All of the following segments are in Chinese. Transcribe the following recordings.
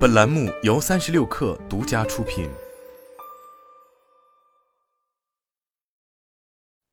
本栏目由三十六氪独家出品。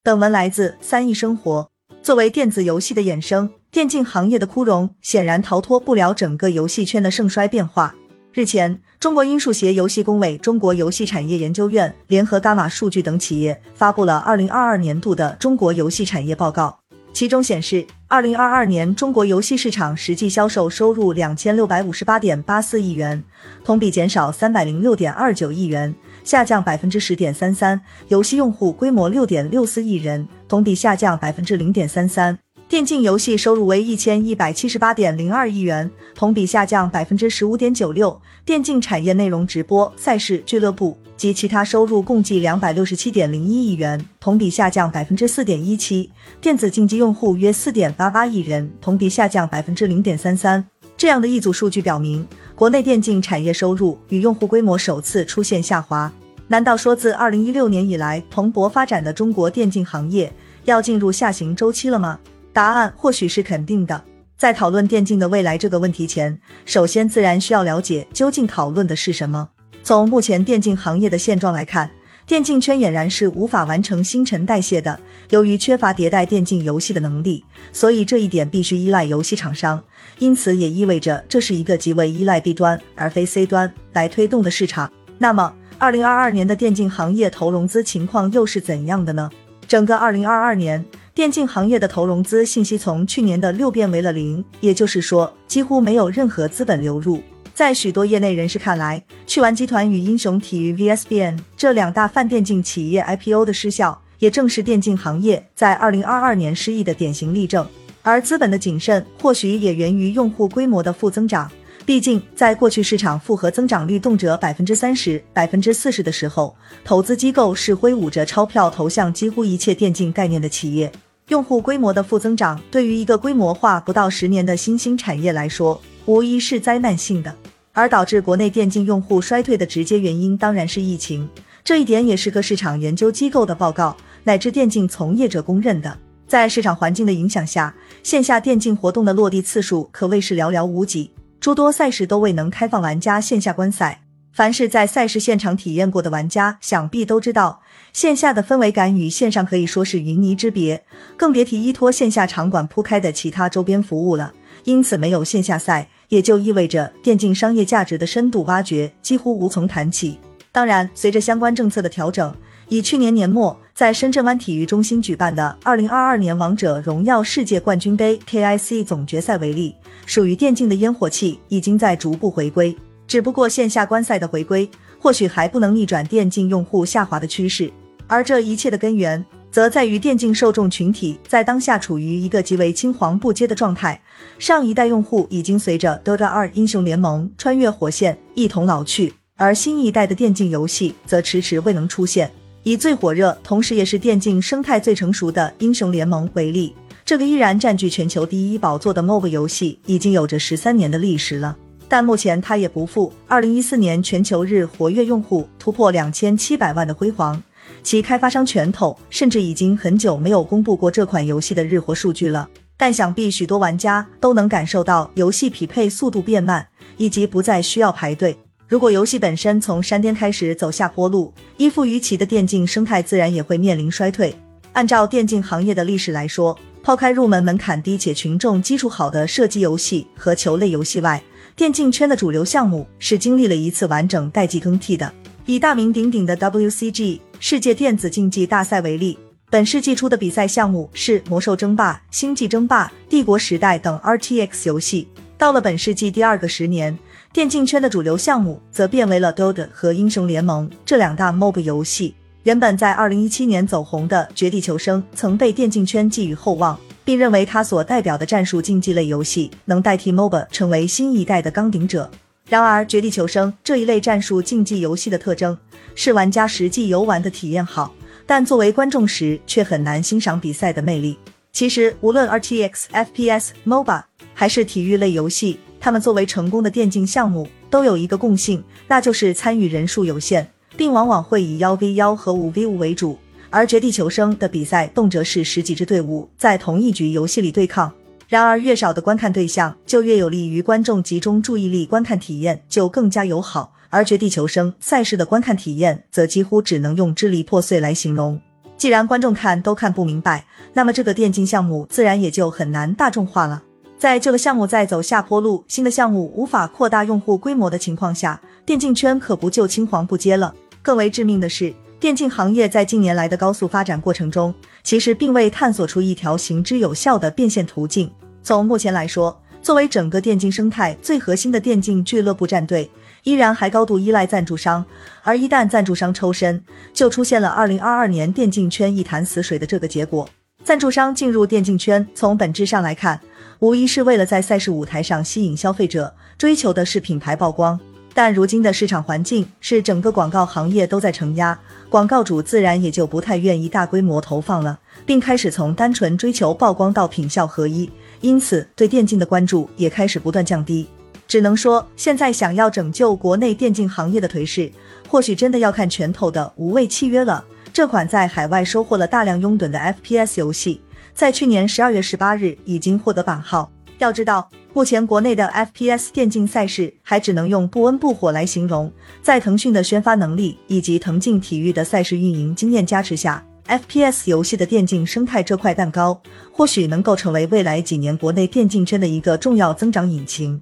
本文来自三亿生活。作为电子游戏的衍生，电竞行业的枯荣显然逃脱不了整个游戏圈的盛衰变化。日前，中国音数协游戏工委、中国游戏产业研究院联合伽马数据等企业发布了二零二二年度的中国游戏产业报告。其中显示，二零二二年中国游戏市场实际销售收入两千六百五十八点八四亿元，同比减少三百零六点二九亿元，下降百分之十点三三。游戏用户规模六点六四亿人，同比下降百分之零点三三。电竞游戏收入为一千一百七十八点零二亿元，同比下降百分之十五点九六。电竞产业内容直播、赛事、俱乐部及其他收入共计两百六十七点零一亿元，同比下降百分之四点一七。电子竞技用户约四点八八亿人，同比下降百分之零点三三。这样的一组数据表明，国内电竞产业收入与用户规模首次出现下滑。难道说自二零一六年以来蓬勃发展的中国电竞行业要进入下行周期了吗？答案或许是肯定的。在讨论电竞的未来这个问题前，首先自然需要了解究竟讨论的是什么。从目前电竞行业的现状来看，电竞圈俨然是无法完成新陈代谢的。由于缺乏迭代电竞游戏的能力，所以这一点必须依赖游戏厂商。因此也意味着这是一个极为依赖 B 端而非 C 端来推动的市场。那么，二零二二年的电竞行业投融资情况又是怎样的呢？整个二零二二年。电竞行业的投融资信息从去年的六变为了零，也就是说几乎没有任何资本流入。在许多业内人士看来，趣玩集团与英雄体育 VSBN 这两大泛电竞企业 IPO 的失效，也正是电竞行业在二零二二年失意的典型例证。而资本的谨慎，或许也源于用户规模的负增长。毕竟，在过去市场复合增长率动辄百分之三十、百分之四十的时候，投资机构是挥舞着钞票投向几乎一切电竞概念的企业。用户规模的负增长，对于一个规模化不到十年的新兴产业来说，无疑是灾难性的。而导致国内电竞用户衰退的直接原因，当然是疫情。这一点也是各市场研究机构的报告乃至电竞从业者公认的。在市场环境的影响下，线下电竞活动的落地次数可谓是寥寥无几。诸多赛事都未能开放玩家线下观赛。凡是在赛事现场体验过的玩家，想必都知道，线下的氛围感与线上可以说是云泥之别，更别提依托线下场馆铺开的其他周边服务了。因此，没有线下赛，也就意味着电竞商业价值的深度挖掘几乎无从谈起。当然，随着相关政策的调整，以去年年末在深圳湾体育中心举办的二零二二年王者荣耀世界冠军杯 KIC 总决赛为例。属于电竞的烟火气已经在逐步回归，只不过线下观赛的回归或许还不能逆转电竞用户下滑的趋势，而这一切的根源则在于电竞受众群体在当下处于一个极为青黄不接的状态，上一代用户已经随着 DOTA 二英雄联盟穿越火线一同老去，而新一代的电竞游戏则迟迟未能出现。以最火热，同时也是电竞生态最成熟的英雄联盟为例。这个依然占据全球第一宝座的 MOBA 游戏已经有着十三年的历史了，但目前它也不复二零一四年全球日活跃用户突破两千七百万的辉煌，其开发商拳头甚至已经很久没有公布过这款游戏的日活数据了。但想必许多玩家都能感受到游戏匹配速度变慢，以及不再需要排队。如果游戏本身从山巅开始走下坡路，依附于其的电竞生态自然也会面临衰退。按照电竞行业的历史来说。抛开入门门槛低且群众基础好的射击游戏和球类游戏外，电竞圈的主流项目是经历了一次完整代际更替的。以大名鼎鼎的 WCG 世界电子竞技大赛为例，本世纪初的比赛项目是魔兽争霸、星际争霸、帝国时代等 RTX 游戏。到了本世纪第二个十年，电竞圈的主流项目则变为了 DOTA 和英雄联盟这两大 MOB 游戏。原本在二零一七年走红的《绝地求生》曾被电竞圈寄予厚望，并认为它所代表的战术竞技类游戏能代替 MOBA 成为新一代的纲顶者。然而，《绝地求生》这一类战术竞技游戏的特征是玩家实际游玩的体验好，但作为观众时却很难欣赏比赛的魅力。其实，无论 RTX、FPS、MOBA 还是体育类游戏，它们作为成功的电竞项目都有一个共性，那就是参与人数有限。并往往会以幺 v 幺和五 v 五为主，而绝地求生的比赛动辄是十几支队伍在同一局游戏里对抗。然而，越少的观看对象，就越有利于观众集中注意力，观看体验就更加友好。而绝地求生赛事的观看体验，则几乎只能用支离破碎来形容。既然观众看都看不明白，那么这个电竞项目自然也就很难大众化了。在旧的项目在走下坡路，新的项目无法扩大用户规模的情况下，电竞圈可不就青黄不接了？更为致命的是。电竞行业在近年来的高速发展过程中，其实并未探索出一条行之有效的变现途径。从目前来说，作为整个电竞生态最核心的电竞俱乐部战队，依然还高度依赖赞助商。而一旦赞助商抽身，就出现了二零二二年电竞圈一潭死水的这个结果。赞助商进入电竞圈，从本质上来看，无疑是为了在赛事舞台上吸引消费者，追求的是品牌曝光。但如今的市场环境是整个广告行业都在承压，广告主自然也就不太愿意大规模投放了，并开始从单纯追求曝光到品效合一，因此对电竞的关注也开始不断降低。只能说，现在想要拯救国内电竞行业的颓势，或许真的要看拳头的无畏契约了。这款在海外收获了大量拥趸的 FPS 游戏，在去年十二月十八日已经获得版号。要知道，目前国内的 FPS 电竞赛事还只能用不温不火来形容。在腾讯的宣发能力以及腾讯体育的赛事运营经验加持下，FPS 游戏的电竞生态这块蛋糕，或许能够成为未来几年国内电竞圈的一个重要增长引擎。